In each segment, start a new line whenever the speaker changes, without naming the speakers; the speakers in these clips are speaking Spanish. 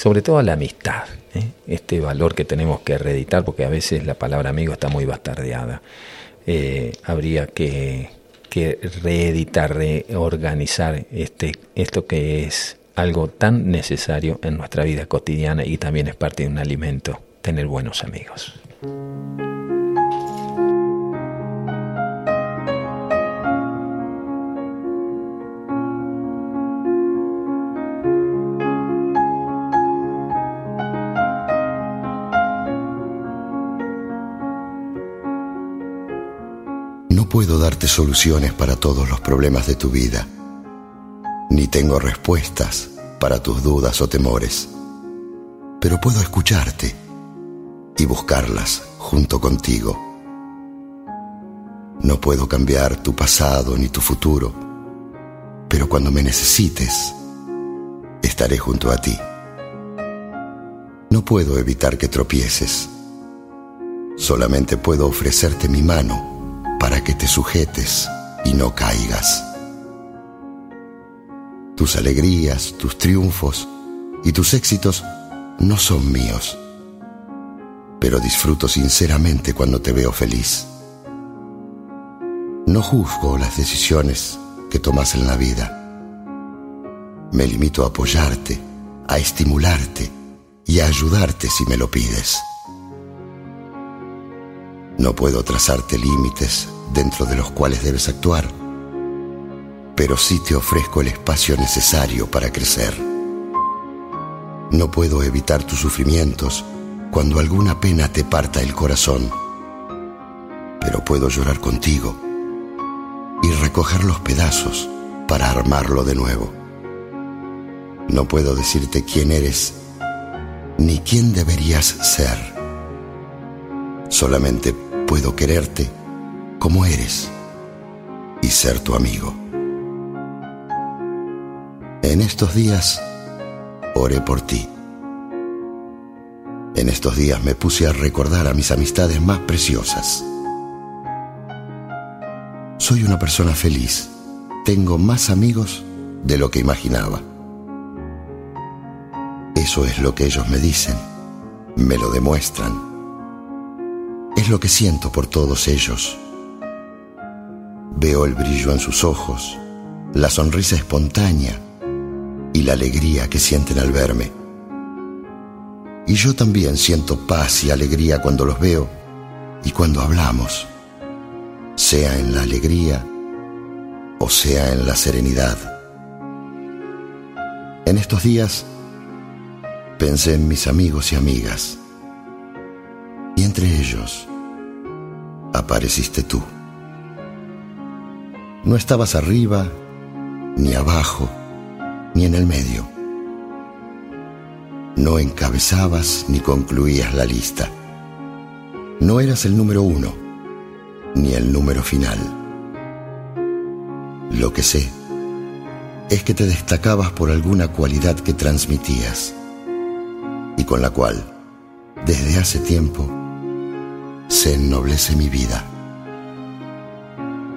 sobre todo la amistad, ¿eh? este valor que tenemos que reeditar, porque a veces la palabra amigo está muy bastardeada. Eh, habría que, que reeditar, reorganizar este, esto que es algo tan necesario en nuestra vida cotidiana y también es parte de un alimento, tener buenos amigos.
Puedo darte soluciones para todos los problemas de tu vida, ni tengo respuestas para tus dudas o temores, pero puedo escucharte y buscarlas junto contigo. No puedo cambiar tu pasado ni tu futuro, pero cuando me necesites, estaré junto a ti. No puedo evitar que tropieces, solamente puedo ofrecerte mi mano para que te sujetes y no caigas. Tus alegrías, tus triunfos y tus éxitos no son míos, pero disfruto sinceramente cuando te veo feliz. No juzgo las decisiones que tomas en la vida. Me limito a apoyarte, a estimularte y a ayudarte si me lo pides. No puedo trazarte límites dentro de los cuales debes actuar, pero sí te ofrezco el espacio necesario para crecer. No puedo evitar tus sufrimientos cuando alguna pena te parta el corazón, pero puedo llorar contigo y recoger los pedazos para armarlo de nuevo. No puedo decirte quién eres ni quién deberías ser. Solamente puedo quererte como eres y ser tu amigo. En estos días oré por ti. En estos días me puse a recordar a mis amistades más preciosas. Soy una persona feliz. Tengo más amigos de lo que imaginaba. Eso es lo que ellos me dicen, me lo demuestran es lo que siento por todos ellos. Veo el brillo en sus ojos, la sonrisa espontánea y la alegría que sienten al verme. Y yo también siento paz y alegría cuando los veo y cuando hablamos, sea en la alegría o sea en la serenidad. En estos días pensé en mis amigos y amigas y entre ellos apareciste tú. No estabas arriba, ni abajo, ni en el medio. No encabezabas ni concluías la lista. No eras el número uno, ni el número final. Lo que sé es que te destacabas por alguna cualidad que transmitías y con la cual, desde hace tiempo, se ennoblece mi vida.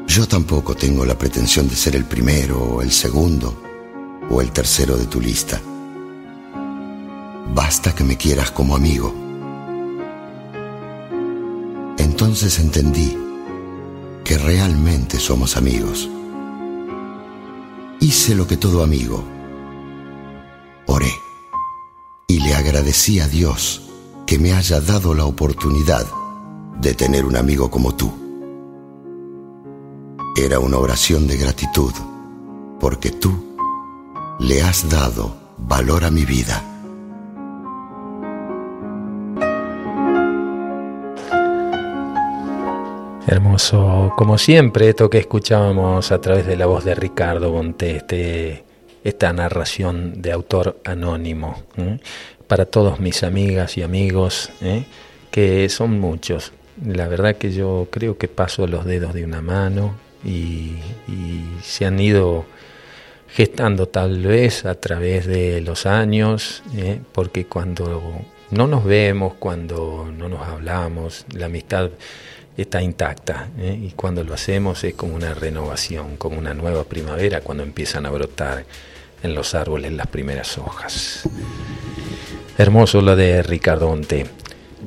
Yo tampoco tengo la pretensión de ser el primero o el segundo o el tercero de tu lista. Basta que me quieras como amigo. Entonces entendí que realmente somos amigos. Hice lo que todo amigo. Oré y le agradecí a Dios que me haya dado la oportunidad de tener un amigo como tú. Era una oración de gratitud porque tú le has dado valor a mi vida.
Hermoso, como siempre, esto que escuchábamos a través de la voz de Ricardo Bonte, este, esta narración de autor anónimo, para todos mis amigas y amigos, ¿eh? que son muchos, la verdad que yo creo que paso los dedos de una mano y, se han ido gestando tal vez a través de los años, ¿eh? porque cuando no nos vemos, cuando no nos hablamos, la amistad está intacta ¿eh? y cuando lo hacemos es como una renovación, como una nueva primavera cuando empiezan a brotar en los árboles las primeras hojas. Hermoso lo de Ricardo Onte.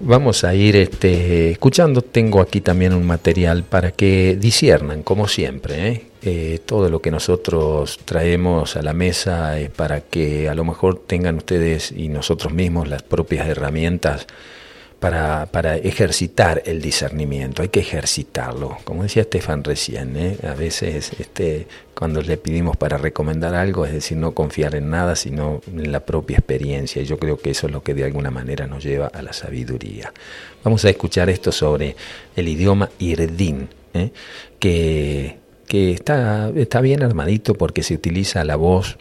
Vamos a ir este, escuchando. Tengo aquí también un material para que disiernan, como siempre. ¿eh? Eh, todo lo que nosotros traemos a la mesa es para que a lo mejor tengan ustedes y nosotros mismos las propias herramientas para, para, ejercitar el discernimiento, hay que ejercitarlo. Como decía Estefan recién, ¿eh? a veces este, cuando le pedimos para recomendar algo, es decir, no confiar en nada, sino en la propia experiencia. Y yo creo que eso es lo que de alguna manera nos lleva a la sabiduría. Vamos a escuchar esto sobre el idioma irdín, ¿eh? que, que está, está bien armadito porque se utiliza la voz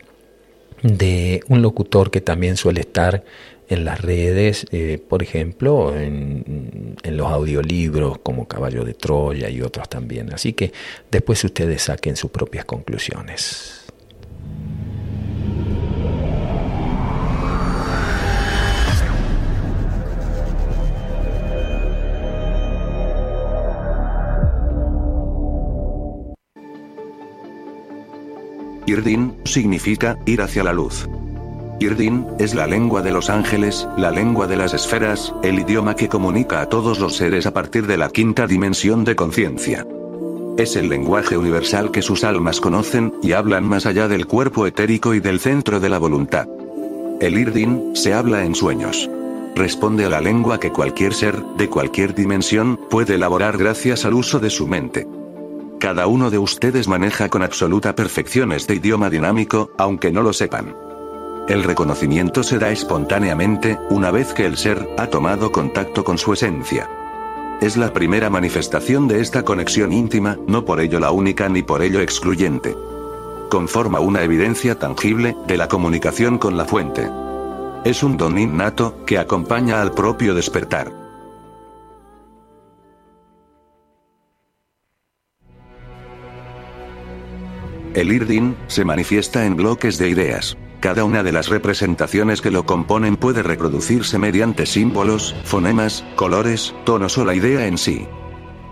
de un locutor que también suele estar en las redes, eh, por ejemplo, en, en, los audiolibros como Caballo de Troya y otros también. Así que después ustedes saquen sus propias conclusiones.
Irdin significa ir hacia la luz. Irdin, es la lengua de los ángeles, la lengua de las esferas, el idioma que comunica a todos los seres a partir de la quinta dimensión de conciencia. Es el lenguaje universal que sus almas conocen, y hablan más allá del cuerpo etérico y del centro de la voluntad. El Irdin, se habla en sueños. Responde a la lengua que cualquier ser, de cualquier dimensión, puede elaborar gracias al uso de su mente. Cada uno de ustedes maneja con absoluta perfección este idioma dinámico, aunque no lo sepan. El reconocimiento se da espontáneamente, una vez que el ser ha tomado contacto con su esencia. Es la primera manifestación de esta conexión íntima, no por ello la única ni por ello excluyente. Conforma una evidencia tangible de la comunicación con la fuente. Es un don innato que acompaña al propio despertar. El Irdin se manifiesta en bloques de ideas. Cada una de las representaciones que lo componen puede reproducirse mediante símbolos, fonemas, colores, tonos o la idea en sí.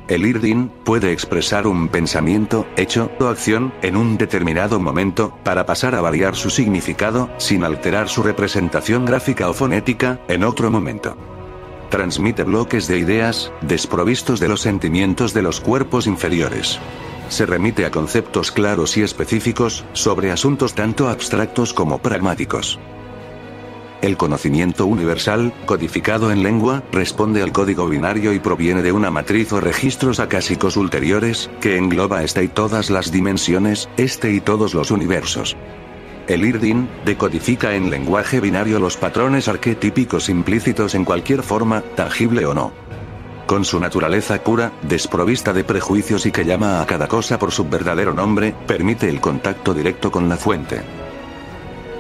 El Irdin puede expresar un pensamiento, hecho o acción en un determinado momento, para pasar a variar su significado, sin alterar su representación gráfica o fonética, en otro momento. Transmite bloques de ideas, desprovistos de los sentimientos de los cuerpos inferiores se remite a conceptos claros y específicos, sobre asuntos tanto abstractos como pragmáticos. El conocimiento universal, codificado en lengua, responde al código binario y proviene de una matriz o registros acásicos ulteriores, que engloba esta y todas las dimensiones, este y todos los universos. El IRDIN, decodifica en lenguaje binario los patrones arquetípicos implícitos en cualquier forma, tangible o no con su naturaleza pura, desprovista de prejuicios y que llama a cada cosa por su verdadero nombre, permite el contacto directo con la fuente.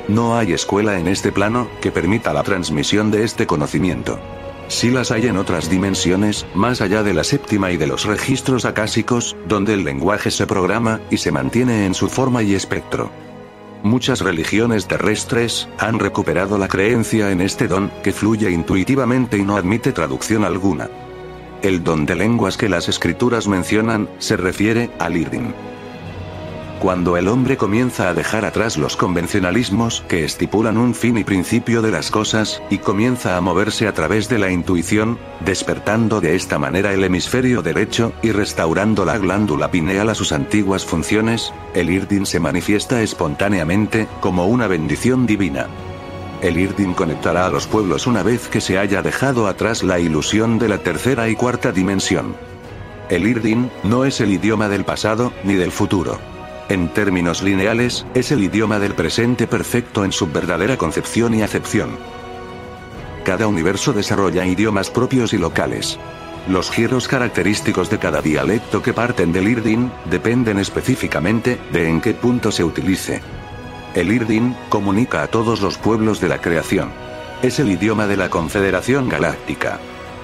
No hay escuela en este plano que permita la transmisión de este conocimiento. Si las hay en otras dimensiones, más allá de la séptima y de los registros acásicos, donde el lenguaje se programa y se mantiene en su forma y espectro. Muchas religiones terrestres han recuperado la creencia en este don, que fluye intuitivamente y no admite traducción alguna. El don de lenguas que las escrituras mencionan, se refiere al Irdin. Cuando el hombre comienza a dejar atrás los convencionalismos que estipulan un fin y principio de las cosas, y comienza a moverse a través de la intuición, despertando de esta manera el hemisferio derecho, y restaurando la glándula pineal a sus antiguas funciones, el Irdin se manifiesta espontáneamente, como una bendición divina. El Irdin conectará a los pueblos una vez que se haya dejado atrás la ilusión de la tercera y cuarta dimensión. El Irdin no es el idioma del pasado, ni del futuro. En términos lineales, es el idioma del presente perfecto en su verdadera concepción y acepción. Cada universo desarrolla idiomas propios y locales. Los giros característicos de cada dialecto que parten del Irdin, dependen específicamente, de en qué punto se utilice. El Irdin, comunica a todos los pueblos de la creación. Es el idioma de la Confederación Galáctica.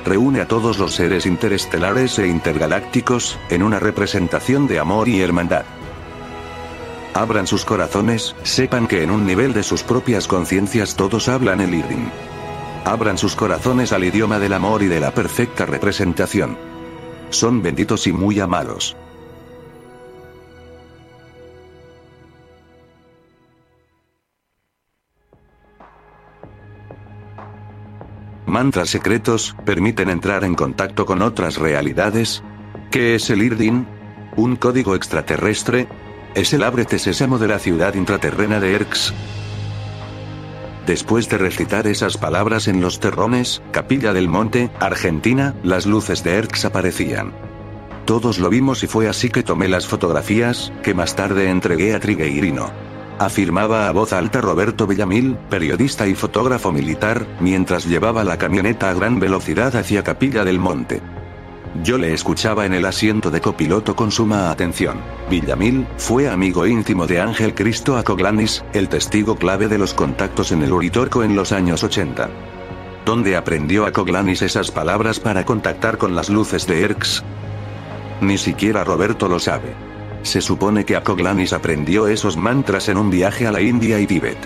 Reúne a todos los seres interestelares e intergalácticos, en una representación de amor y hermandad. Abran sus corazones, sepan que en un nivel de sus propias conciencias todos hablan el Irdin. Abran sus corazones al idioma del amor y de la perfecta representación. Son benditos y muy amados. Mantras secretos, permiten entrar en contacto con otras realidades? ¿Qué es el Irdin? ¿Un código extraterrestre? ¿Es el ábrete sésamo de la ciudad intraterrena de Erx? Después de recitar esas palabras en los terrones, Capilla del Monte, Argentina, las luces de Erx aparecían. Todos lo vimos y fue así que tomé las fotografías, que más tarde entregué a Trigueirino. Afirmaba a voz alta Roberto Villamil, periodista y fotógrafo militar, mientras llevaba la camioneta a gran velocidad hacia Capilla del Monte. Yo le escuchaba en el asiento de copiloto con suma atención. Villamil fue amigo íntimo de Ángel Cristo Acoglanis, el testigo clave de los contactos en el Uritorco en los años 80. ¿Dónde aprendió Acoglanis esas palabras para contactar con las luces de Erx? Ni siquiera Roberto lo sabe. Se supone que Acoglanis aprendió esos mantras en un viaje a la India y Tíbet.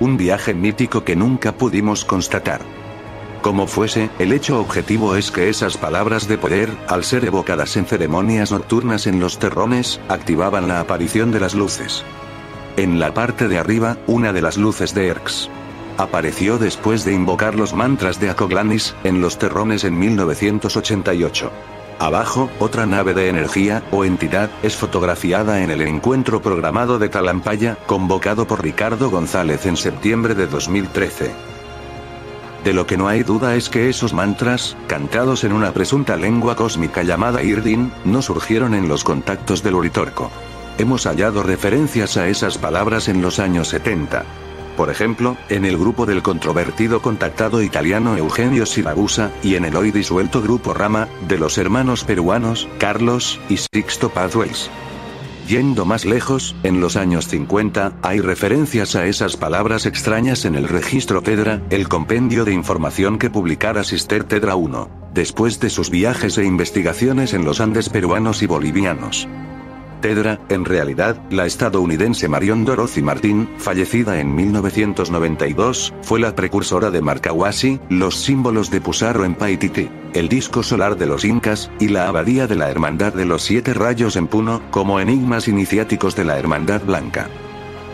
Un viaje mítico que nunca pudimos constatar. Como fuese, el hecho objetivo es que esas palabras de poder, al ser evocadas en ceremonias nocturnas en los terrones, activaban la aparición de las luces. En la parte de arriba, una de las luces de Erx. Apareció después de invocar los mantras de Acoglanis, en los terrones en 1988. Abajo, otra nave de energía, o entidad, es fotografiada en el encuentro programado de Talampaya, convocado por Ricardo González en septiembre de 2013. De lo que no hay duda es que esos mantras, cantados en una presunta lengua cósmica llamada Irdin, no surgieron en los contactos del Uritorco. Hemos hallado referencias a esas palabras en los años 70. Por ejemplo, en el grupo del controvertido contactado italiano Eugenio Siragusa, y en el hoy disuelto grupo Rama, de los hermanos peruanos, Carlos y Sixto Pazuels. Yendo más lejos, en los años 50, hay referencias a esas palabras extrañas en el registro Tedra, el compendio de información que publicara Sister Tedra 1, después de sus viajes e investigaciones en los Andes peruanos y bolivianos. Tedra, en realidad, la estadounidense Marion Dorothy Martin, fallecida en 1992, fue la precursora de Marcahuasi, los símbolos de Pusarro en Paititi, el disco solar de los incas, y la abadía de la Hermandad de los Siete Rayos en Puno, como enigmas iniciáticos de la Hermandad Blanca.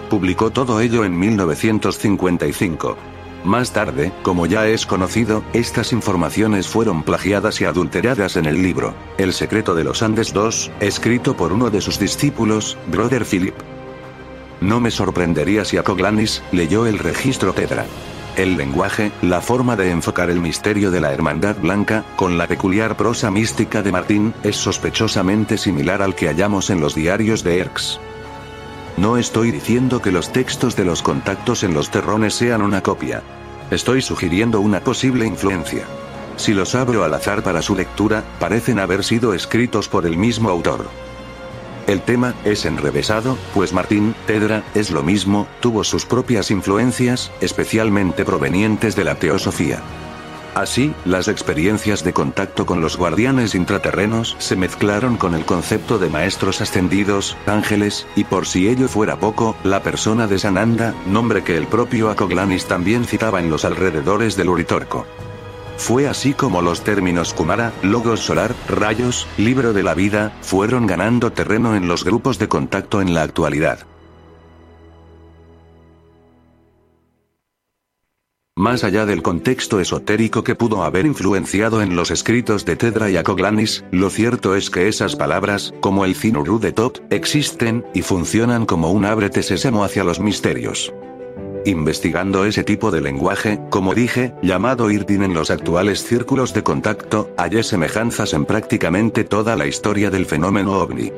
Publicó todo ello en 1955. Más tarde, como ya es conocido, estas informaciones fueron plagiadas y adulteradas en el libro, El secreto de los Andes II, escrito por uno de sus discípulos, Brother Philip. No me sorprendería si Acoglanis leyó el registro Tedra. El lenguaje, la forma de enfocar el misterio de la Hermandad Blanca, con la peculiar prosa mística de Martín, es sospechosamente similar al que hallamos en los diarios de Erx. No estoy diciendo que los textos de los contactos en los terrones sean una copia. Estoy sugiriendo una posible influencia. Si los abro al azar para su lectura, parecen haber sido escritos por el mismo autor. El tema es enrevesado, pues Martín Tedra es lo mismo, tuvo sus propias influencias, especialmente provenientes de la teosofía. Así, las experiencias de contacto con los guardianes intraterrenos se mezclaron con el concepto de maestros ascendidos, ángeles, y por si ello fuera poco, la persona de Sananda, nombre que el propio Acoglanis también citaba en los alrededores del Uritorco. Fue así como los términos Kumara, Logos Solar, Rayos, Libro de la Vida, fueron ganando terreno en los grupos de contacto en la actualidad. Más allá del contexto esotérico que pudo haber influenciado en los escritos de Tedra y Acoglanis, lo cierto es que esas palabras, como el Zinuru de Top, existen, y funcionan como un ábrete sésamo hacia los misterios. Investigando ese tipo de lenguaje, como dije, llamado Irdin en los actuales círculos de contacto, hallé semejanzas en prácticamente toda la historia del fenómeno ovni.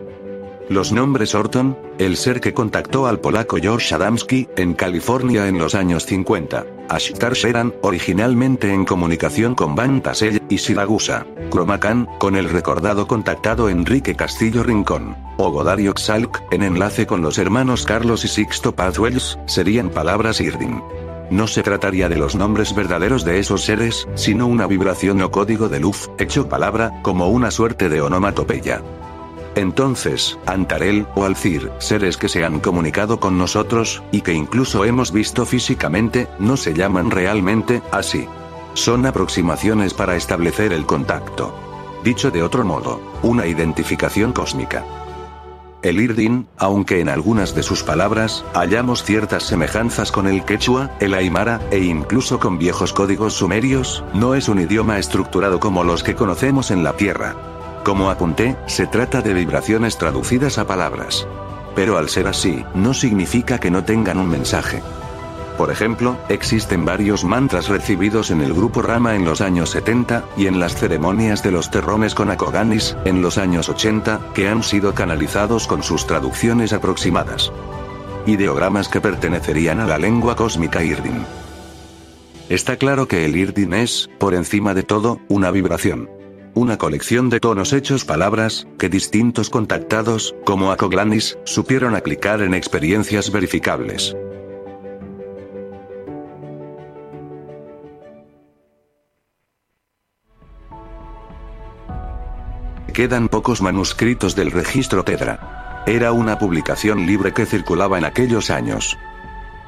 Los nombres Orton, el ser que contactó al polaco George Adamski, en California en los años 50. Ashtar Sheran, originalmente en comunicación con Van Tassel, y Siragusa. Cromacan, con el recordado contactado Enrique Castillo Rincón. O Godario Xalk, en enlace con los hermanos Carlos y Sixto Pathwells, serían palabras Irdin. No se trataría de los nombres verdaderos de esos seres, sino una vibración o código de luz, hecho palabra, como una suerte de onomatopeya. Entonces, Antarel o Alcir, seres que se han comunicado con nosotros, y que incluso hemos visto físicamente, no se llaman realmente así. Son aproximaciones para establecer el contacto. Dicho de otro modo, una identificación cósmica. El Irdin, aunque en algunas de sus palabras hallamos ciertas semejanzas con el quechua, el aymara, e incluso con viejos códigos sumerios, no es un idioma estructurado como los que conocemos en la Tierra. Como apunté, se trata de vibraciones traducidas a palabras. Pero al ser así, no significa que no tengan un mensaje. Por ejemplo, existen varios mantras recibidos en el grupo Rama en los años 70, y en las ceremonias de los terrones con Akoganis, en los años 80, que han sido canalizados con sus traducciones aproximadas. Ideogramas que pertenecerían a la lengua cósmica Irdin. Está claro que el Irdin es, por encima de todo, una vibración. Una colección de tonos hechos palabras, que distintos contactados, como Akoglanis, supieron aplicar en experiencias verificables. Quedan pocos manuscritos del registro Tedra. Era una publicación libre que circulaba en aquellos años.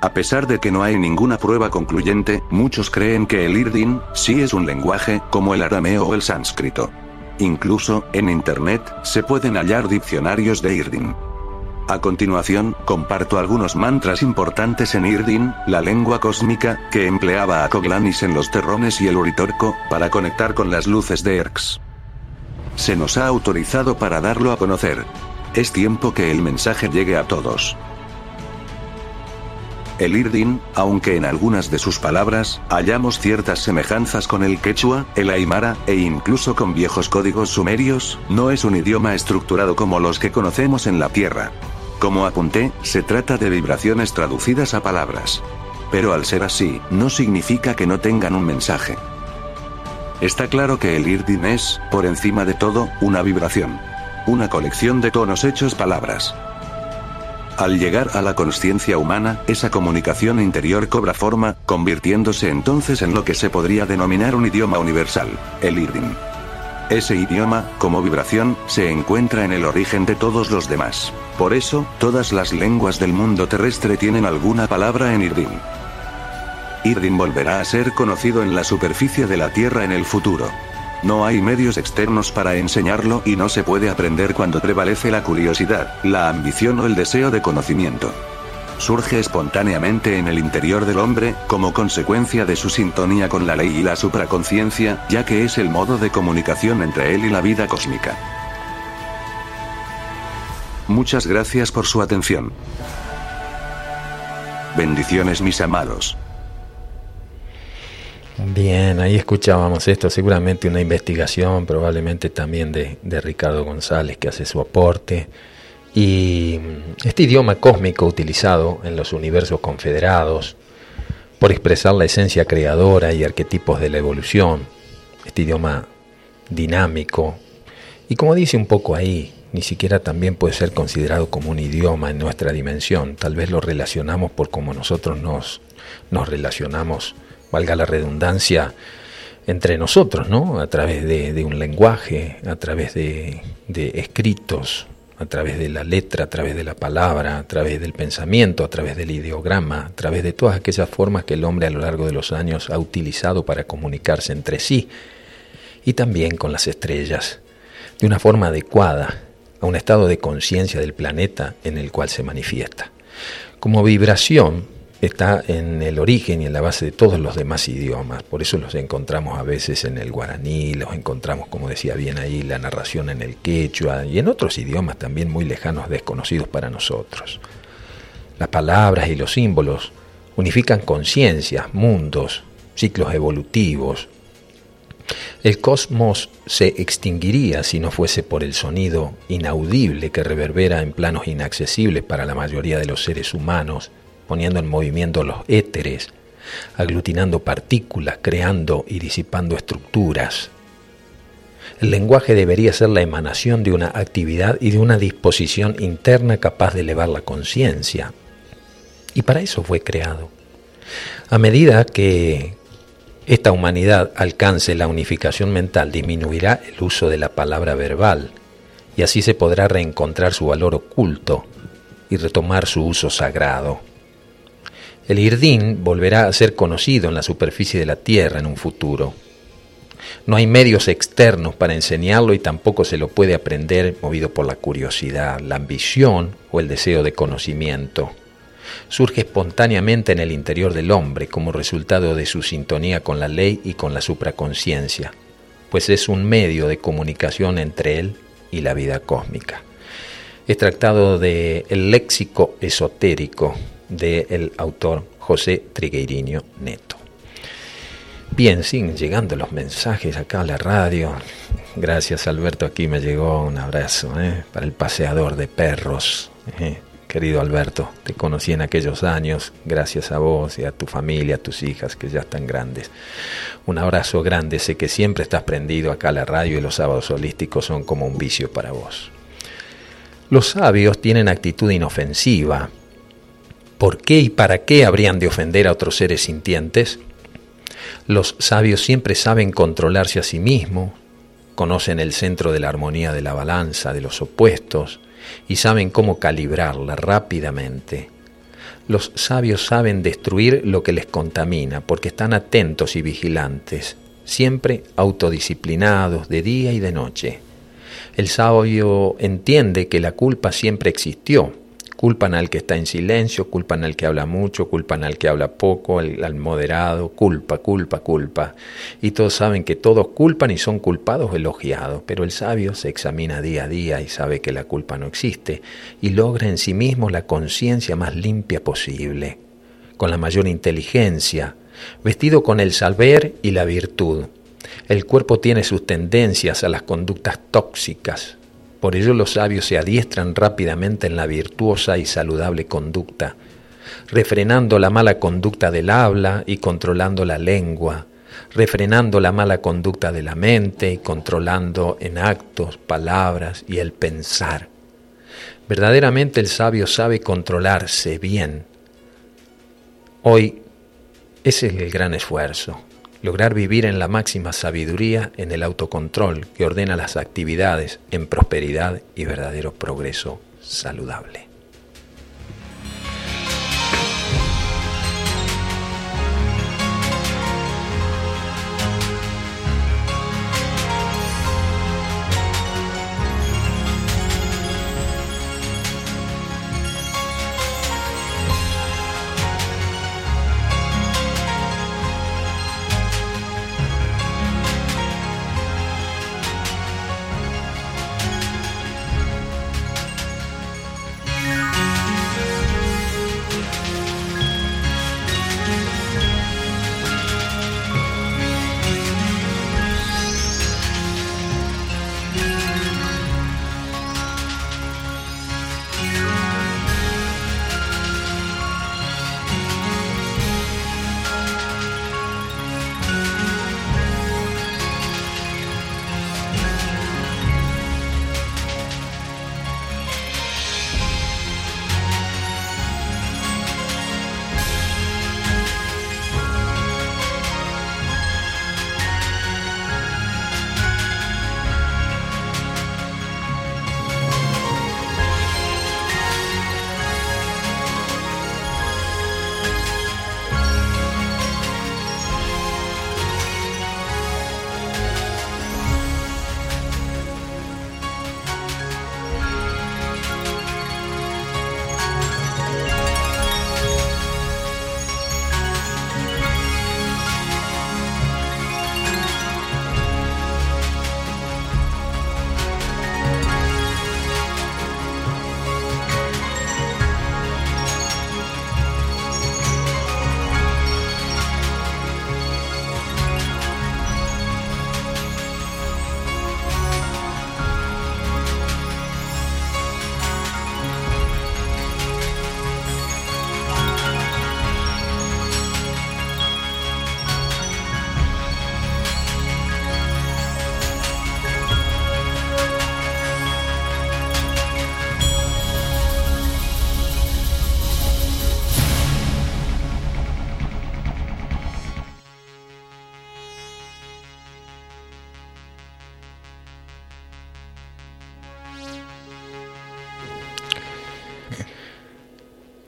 A pesar de que no hay ninguna prueba concluyente, muchos creen que el Irdin sí es un lenguaje, como el arameo o el sánscrito. Incluso, en Internet, se pueden hallar diccionarios de Irdin. A continuación, comparto algunos mantras importantes en Irdin, la lengua cósmica, que empleaba a Koglanis en los terrones y el Uritorco, para conectar con las luces de Erx. Se nos ha autorizado para darlo a conocer. Es tiempo que el mensaje llegue a todos. El Irdin, aunque en algunas de sus palabras hallamos ciertas semejanzas con el quechua, el aymara, e incluso con viejos códigos sumerios, no es un idioma estructurado como los que conocemos en la Tierra. Como apunté, se trata de vibraciones traducidas a palabras. Pero al ser así, no significa que no tengan un mensaje. Está claro que el Irdin es, por encima de todo, una vibración. Una colección de tonos hechos palabras. Al llegar a la conciencia humana, esa comunicación interior cobra forma, convirtiéndose entonces en lo que se podría denominar un idioma universal, el Irdin. Ese idioma, como vibración, se encuentra en el origen de todos los demás. Por eso, todas las lenguas del mundo terrestre tienen alguna palabra en Irdin. Irdin volverá a ser conocido en la superficie de la Tierra en el futuro. No hay medios externos para enseñarlo y no se puede aprender cuando prevalece la curiosidad, la ambición o el deseo de conocimiento. Surge espontáneamente en el interior del hombre, como consecuencia de su sintonía con la ley y la supraconciencia, ya que es el modo de comunicación entre él y la vida cósmica. Muchas gracias por su atención. Bendiciones mis amados.
Bien, ahí escuchábamos esto, seguramente una investigación, probablemente también de, Ricardo González, que hace su aporte. Y este idioma cósmico utilizado en los universos confederados por expresar la esencia creadora y arquetipos de la evolución, este idioma dinámico, y como dice un poco ahí, ni siquiera también puede ser considerado como un idioma en nuestra dimensión, tal vez lo relacionamos por cómo nosotros nos, nos relacionamos valga la redundancia, entre nosotros, ¿no? A través de, un lenguaje, a través de, escritos, a través de la letra, a través de la palabra, a través del pensamiento, a través del ideograma, a través de todas aquellas formas que el hombre a lo largo de los años ha utilizado para comunicarse entre sí y también con las estrellas, de una forma adecuada a un estado de conciencia del planeta en el cual se manifiesta. Como vibración, está en el origen y en la base de todos los demás idiomas. Por eso los encontramos a veces en el guaraní, los encontramos, como decía bien ahí, la narración en el quechua y en otros idiomas también muy lejanos, desconocidos para nosotros. Las palabras y los símbolos unifican conciencias, mundos, ciclos evolutivos. El cosmos se extinguiría si no fuese por el sonido inaudible que reverbera en planos inaccesibles para la mayoría de los seres humanos poniendo en movimiento los éteres, aglutinando partículas, creando y disipando estructuras. El lenguaje debería ser la emanación de una actividad y de una disposición interna capaz de elevar la conciencia. Y para eso fue creado. A medida que esta humanidad alcance la unificación mental, disminuirá el uso de la palabra verbal y así se podrá reencontrar su valor oculto y retomar su uso sagrado. El Irdín volverá a ser conocido en la superficie de la Tierra en un futuro. No hay medios externos para enseñarlo y tampoco se lo puede aprender movido por la curiosidad, la ambición o el deseo de conocimiento. Surge espontáneamente en el interior del hombre como resultado de su sintonía con la ley y con la supraconciencia, pues es un medio de comunicación entre él y la vida cósmica. Es tratado de El léxico esotérico del autor José Trigueiriño Neto. Bien, siguen llegando los mensajes acá a la radio. Gracias Alberto, aquí me llegó un abrazo ¿eh? para el paseador de perros. ¿eh? Querido Alberto, te conocí en aquellos años, gracias a vos y a tu familia, a tus hijas que ya están grandes. Un abrazo grande, sé que siempre estás prendido acá a la radio y los sábados holísticos son como un vicio para vos. Los sabios tienen actitud inofensiva. ¿Por qué y para qué habrían de ofender a otros seres sintientes? Los sabios siempre saben controlarse a sí mismos, conocen el centro de la armonía de la balanza, de los opuestos, y saben cómo calibrarla rápidamente. Los sabios saben destruir lo que les contamina, porque están atentos y vigilantes, siempre autodisciplinados de día y de noche. El sabio entiende que la culpa siempre existió, Culpan al que está en silencio, culpan al que habla mucho, culpan al que habla poco, al, moderado, culpa, culpa, culpa. Y todos saben que todos culpan y son culpados elogiados, pero el sabio se examina día a día y sabe que la culpa no existe y logra en sí mismo la conciencia más limpia posible, con la mayor inteligencia, vestido con el saber y la virtud. El cuerpo tiene sus tendencias a las conductas tóxicas, por ello los sabios se adiestran rápidamente en la virtuosa y saludable conducta, refrenando la mala conducta del habla y controlando la lengua, refrenando la mala conducta de la mente y controlando en actos, palabras y el pensar. Verdaderamente el sabio sabe controlarse bien. Hoy ese es el gran esfuerzo lograr vivir en la máxima sabiduría, en el autocontrol que ordena las actividades en prosperidad y verdadero progreso saludable.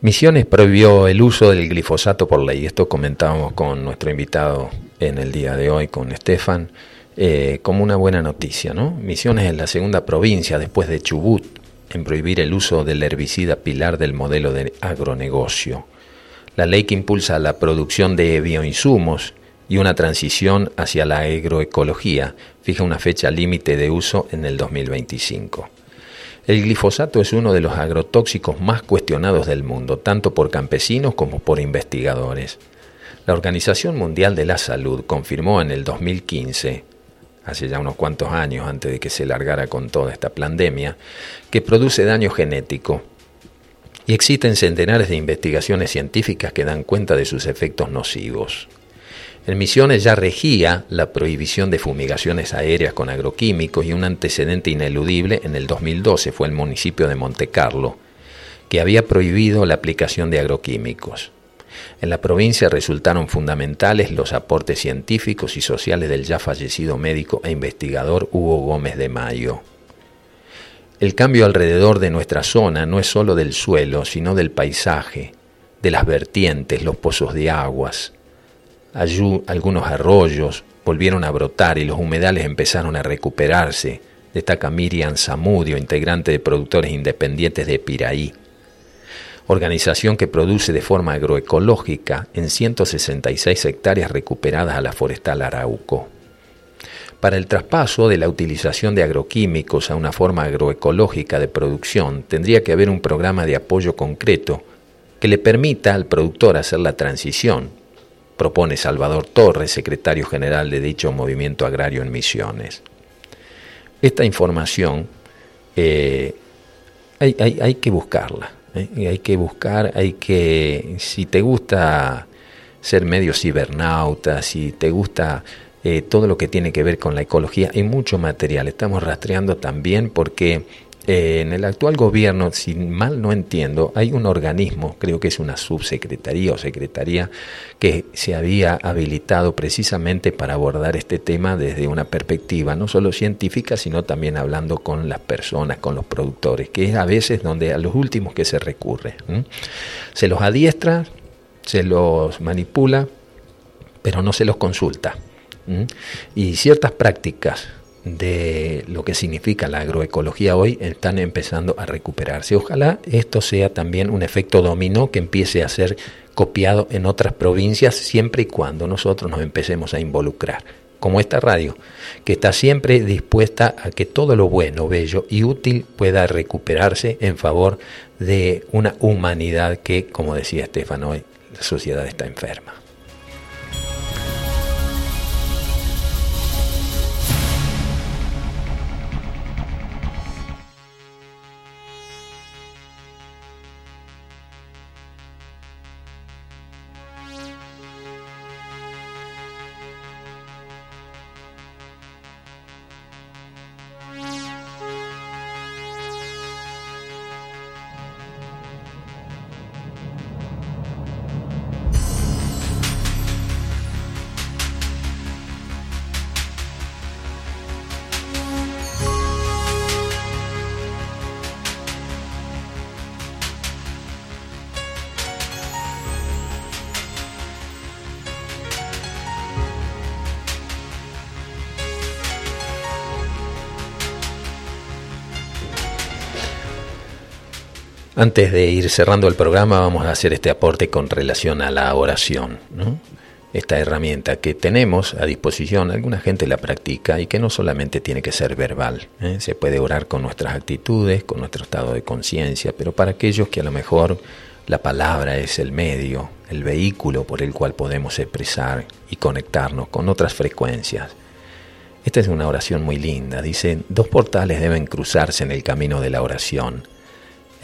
Misiones prohibió el uso del glifosato por ley. Esto comentábamos con nuestro invitado en el día de hoy, con Estefan. eh, como una buena noticia. ¿no? Misiones es la segunda provincia después de Chubut en prohibir el uso del herbicida pilar del modelo de agronegocio. La ley que impulsa la producción de bioinsumos y una transición hacia la agroecología fija una fecha límite de uso en el 2025. El glifosato es uno de los agrotóxicos más cuestionados del mundo, tanto por campesinos como por investigadores. La Organización Mundial de la Salud confirmó en el 2015, hace ya unos cuantos años antes de que se largara con toda esta pandemia, que produce daño genético. Y existen centenares de investigaciones científicas que dan cuenta de sus efectos nocivos. En Misiones ya regía la prohibición de fumigaciones aéreas con agroquímicos y un antecedente ineludible en el 2012 fue el municipio de Montecarlo, que había prohibido la aplicación de agroquímicos. En la provincia resultaron fundamentales los aportes científicos y sociales del ya fallecido médico e investigador Hugo Gómez de Mayo. El cambio alrededor de nuestra zona no es sólo del suelo, sino del paisaje, de las vertientes, los pozos de aguas, Allí algunos arroyos volvieron a brotar y los humedales empezaron a recuperarse, destaca Miriam Zamudio, integrante de Productores Independientes de Piraí, organización que produce de forma agroecológica en 166 hectáreas recuperadas a la forestal Arauco. Para el traspaso de la utilización de agroquímicos a una forma agroecológica de producción tendría que haber un programa de apoyo concreto que le permita al productor hacer la transición propone Salvador Torres, secretario general de dicho movimiento agrario en Misiones. Esta información eh, hay, que buscarla, ¿eh? hay que buscar, hay que, si te gusta ser medio cibernauta, si te gusta eh, todo lo que tiene que ver con la ecología, hay mucho material, estamos rastreando también porque eh, en el actual gobierno, si mal no entiendo, hay un organismo, creo que es una subsecretaría o secretaría, que se había habilitado precisamente para abordar este tema desde una perspectiva no solo científica, sino también hablando con las personas, con los productores, que es a veces donde a los últimos que se recurre. Se los adiestra, se los manipula, pero no se los consulta. Y ciertas prácticas de lo que significa la agroecología hoy están empezando a recuperarse. Ojalá esto sea también un efecto dominó que empiece a ser copiado en otras provincias siempre y cuando nosotros nos empecemos a involucrar, como esta radio, que está siempre dispuesta a que todo lo bueno, bello y útil pueda recuperarse en favor de una humanidad que, como decía Estefan hoy, la sociedad está enferma. Antes de ir cerrando el programa, vamos a hacer este aporte con relación a la oración. Esta herramienta que tenemos a disposición, alguna gente la practica y que no solamente tiene que ser verbal. ¿eh? Se puede orar con nuestras actitudes, con nuestro estado de conciencia, pero para aquellos que a lo mejor la palabra es el medio, el vehículo por el cual podemos expresar y conectarnos con otras frecuencias. Esta es una oración muy linda. Dice, dos portales deben cruzarse en el camino de la oración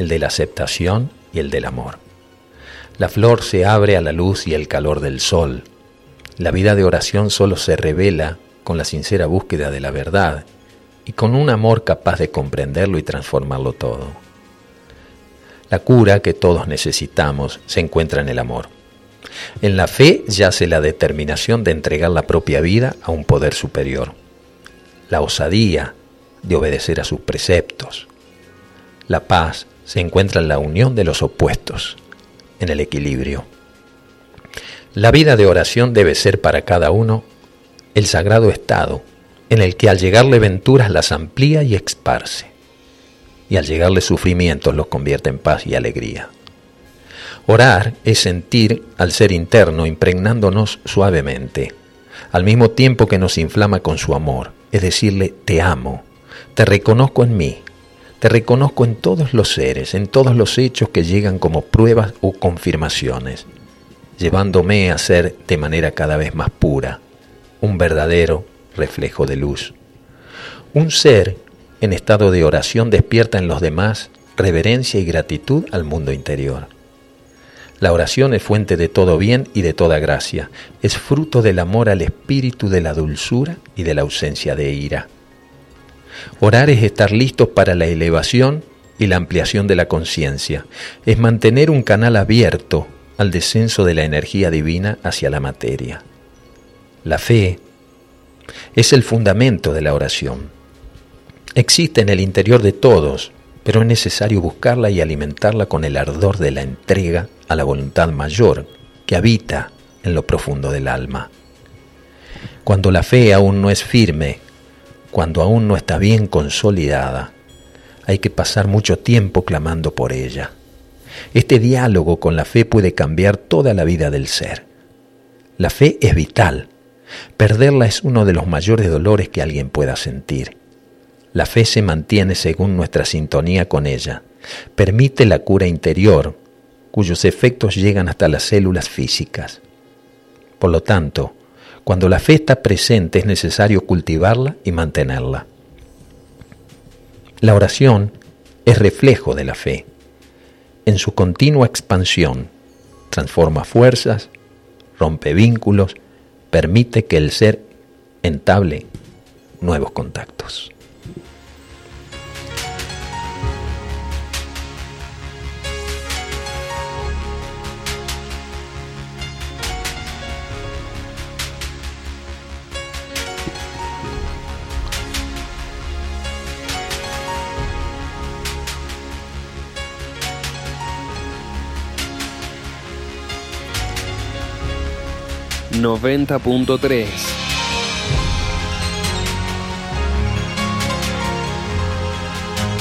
el de la aceptación y el del amor. La flor se abre a la luz y el calor del sol. La vida de oración solo se revela con la sincera búsqueda de la verdad y con un amor capaz de comprenderlo y transformarlo todo. La cura que todos necesitamos se encuentra en el amor. En la fe yace la determinación de entregar la propia vida a un poder superior, la osadía de obedecer a sus preceptos, la paz se encuentra en la unión de los opuestos, en el equilibrio. La vida de oración debe ser para cada uno el sagrado estado en el que al llegarle venturas las amplía y esparce, y al llegarle sufrimientos los convierte en paz y alegría. Orar es sentir al ser interno impregnándonos suavemente, al mismo tiempo que nos inflama con su amor, es decirle, te amo, te reconozco en mí, te reconozco en todos los seres, en todos los hechos que llegan como pruebas o confirmaciones, llevándome a ser de manera cada vez más pura, un verdadero reflejo de luz. Un ser en estado de oración despierta en los demás reverencia y gratitud al mundo interior. La oración es fuente de todo bien y de toda gracia, es fruto del amor al espíritu de la dulzura y de la ausencia de ira. Orar es estar listos para la elevación y la ampliación de la conciencia, es mantener un canal abierto al descenso de la energía divina hacia la materia. La fe es el fundamento de la oración. Existe en el interior de todos, pero es necesario buscarla y alimentarla con el ardor de la entrega a la voluntad mayor que habita en lo profundo del alma. Cuando la fe aún no es firme, cuando aún no está bien consolidada, hay que pasar mucho tiempo clamando por ella. Este diálogo con la fe puede cambiar toda la vida del ser. La fe es vital, Perderla es uno de los mayores dolores que alguien pueda sentir. La fe se mantiene según nuestra sintonía con ella. Permite la cura interior, cuyos efectos llegan hasta las células físicas. Por lo tanto, cuando la fe está presente es necesario cultivarla y mantenerla. La oración es reflejo de la fe. En su continua expansión, transforma fuerzas, rompe vínculos permite que el ser entable nuevos contactos.
Noventa punto tres.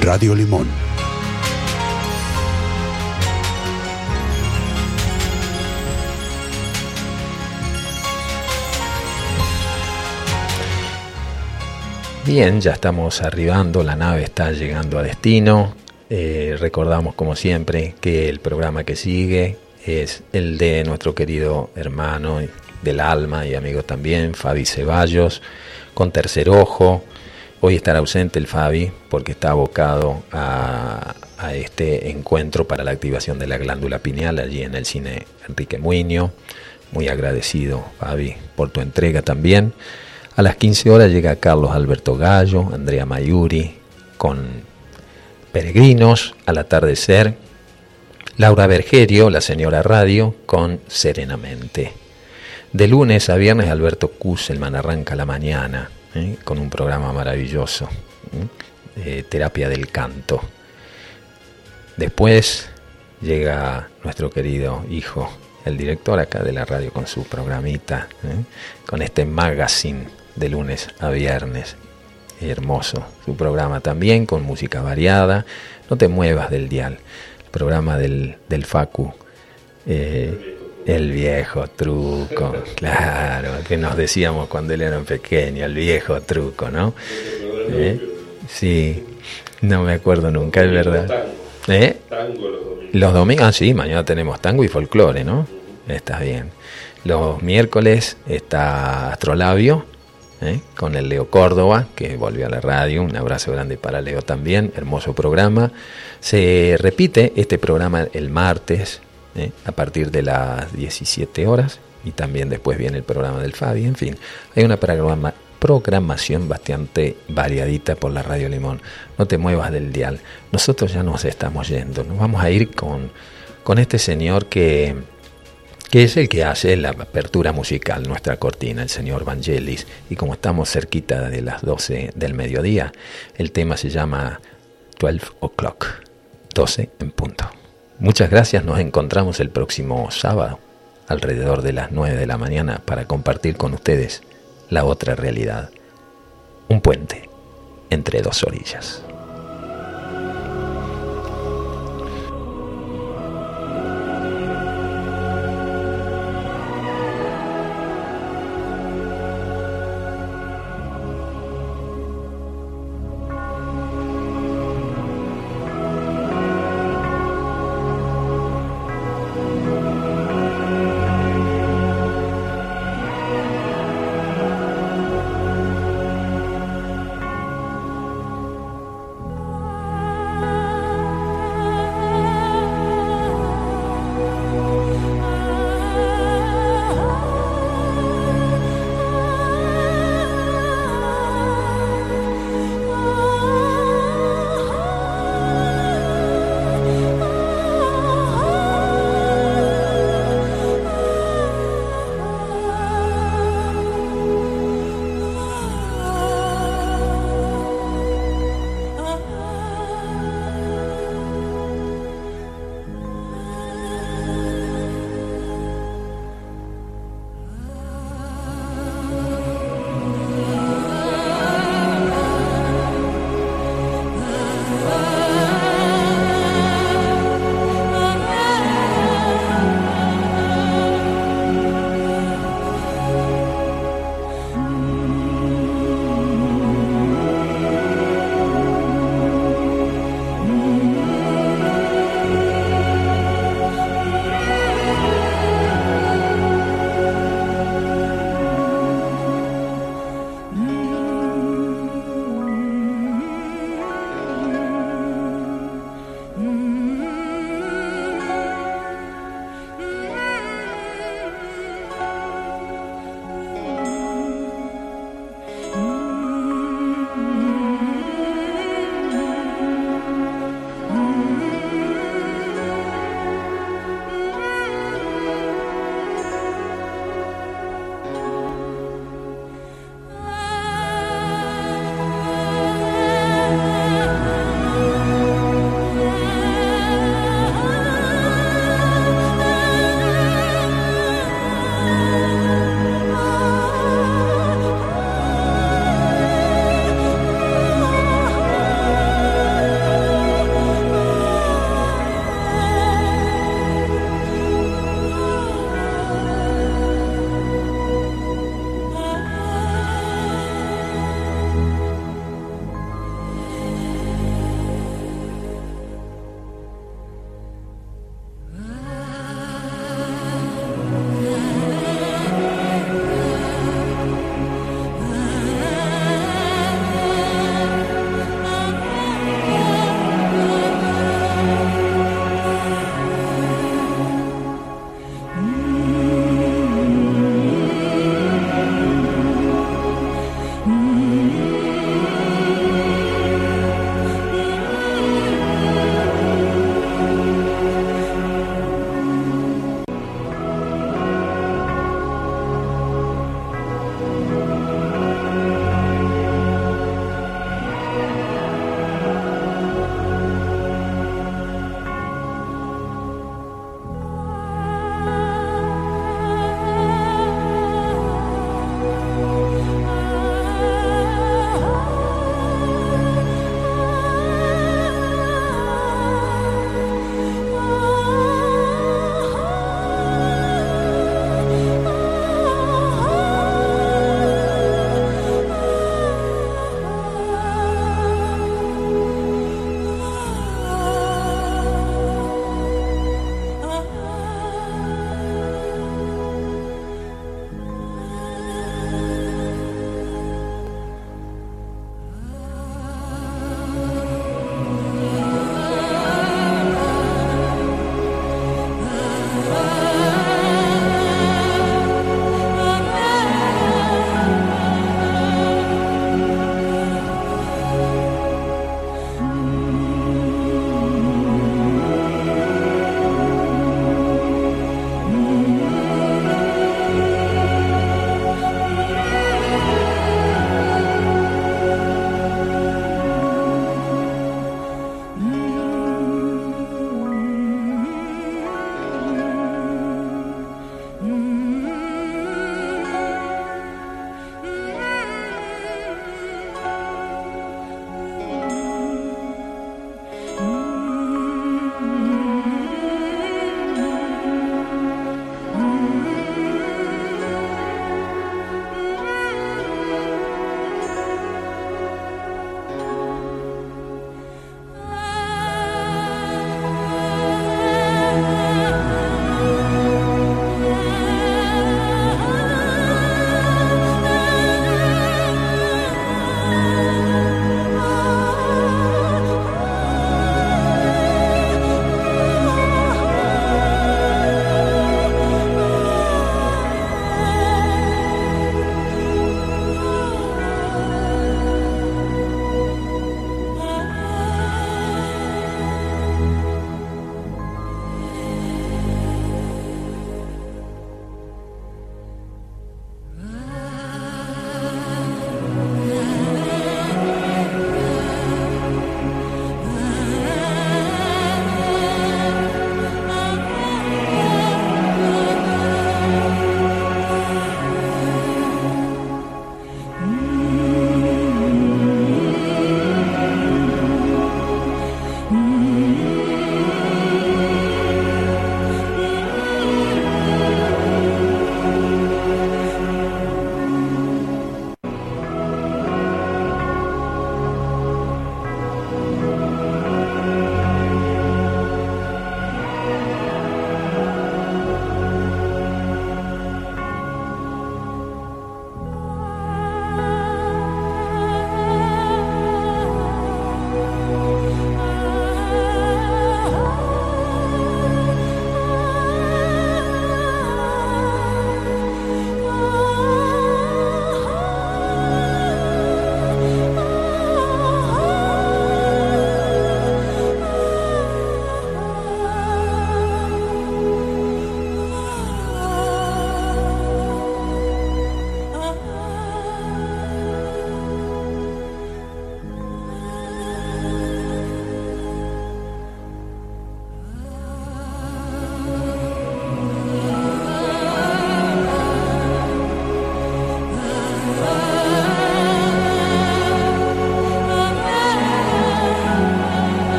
Radio Limón.
Bien, ya estamos arribando, la nave está llegando a destino. Eh, recordamos como siempre que el programa que sigue es el de nuestro querido hermano del alma y amigo también, Fabi Ceballos, con tercer ojo. Hoy estará ausente el Fabi porque está abocado a, este encuentro para la activación de la glándula pineal allí en el cine Enrique Muño. Muy agradecido, Fabi, por tu entrega también. A las 15 horas llega Carlos Alberto Gallo, Andrea Mayuri, con Peregrinos al atardecer. Laura Bergerio, la señora Radio, con Serenamente. De lunes a viernes Alberto Kusselman arranca la mañana ¿eh? con un programa maravilloso, ¿eh? Terapia del Canto. Después llega nuestro querido hijo, el director acá de la radio con su programita, ¿eh? con este magazine de lunes a viernes. Hermoso su programa también con música variada. No te muevas del dial. El programa del, del Facu. El viejo truco, claro, que nos decíamos cuando él era pequeño, el viejo truco, ¿no? ¿Eh? Sí, no me acuerdo nunca, es verdad. ¿Eh? Los domingos, ah, sí, mañana tenemos tango y folclore, ¿no? Está bien. Los miércoles está Astrolabio, ¿eh? con el Leo Córdoba, que volvió a la radio. Un abrazo grande para Leo también, hermoso programa. Se repite este programa el martes, a partir de las 17 horas y también después viene el programa del Fabi, en fin, hay una programación bastante variadita por la Radio Limón. No te muevas del dial. Nosotros ya nos estamos yendo. Nos vamos a ir con, con este señor que, que es el que hace la apertura musical, nuestra cortina, el señor Vangelis. Y como estamos cerquita de las 12 del mediodía, el tema se llama 12 o'clock, 12 en punto. Muchas gracias, nos encontramos el próximo sábado alrededor de las 9 de la mañana para compartir con ustedes la otra realidad. un puente entre dos orillas.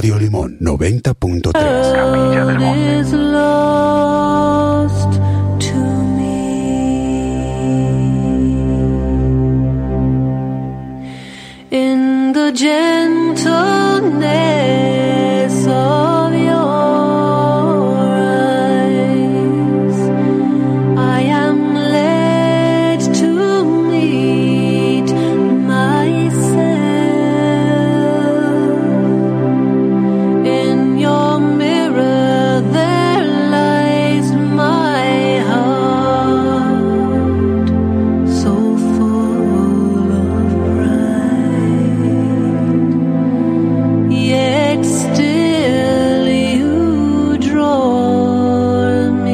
Radio Limón 90.3. Capilla del Monte.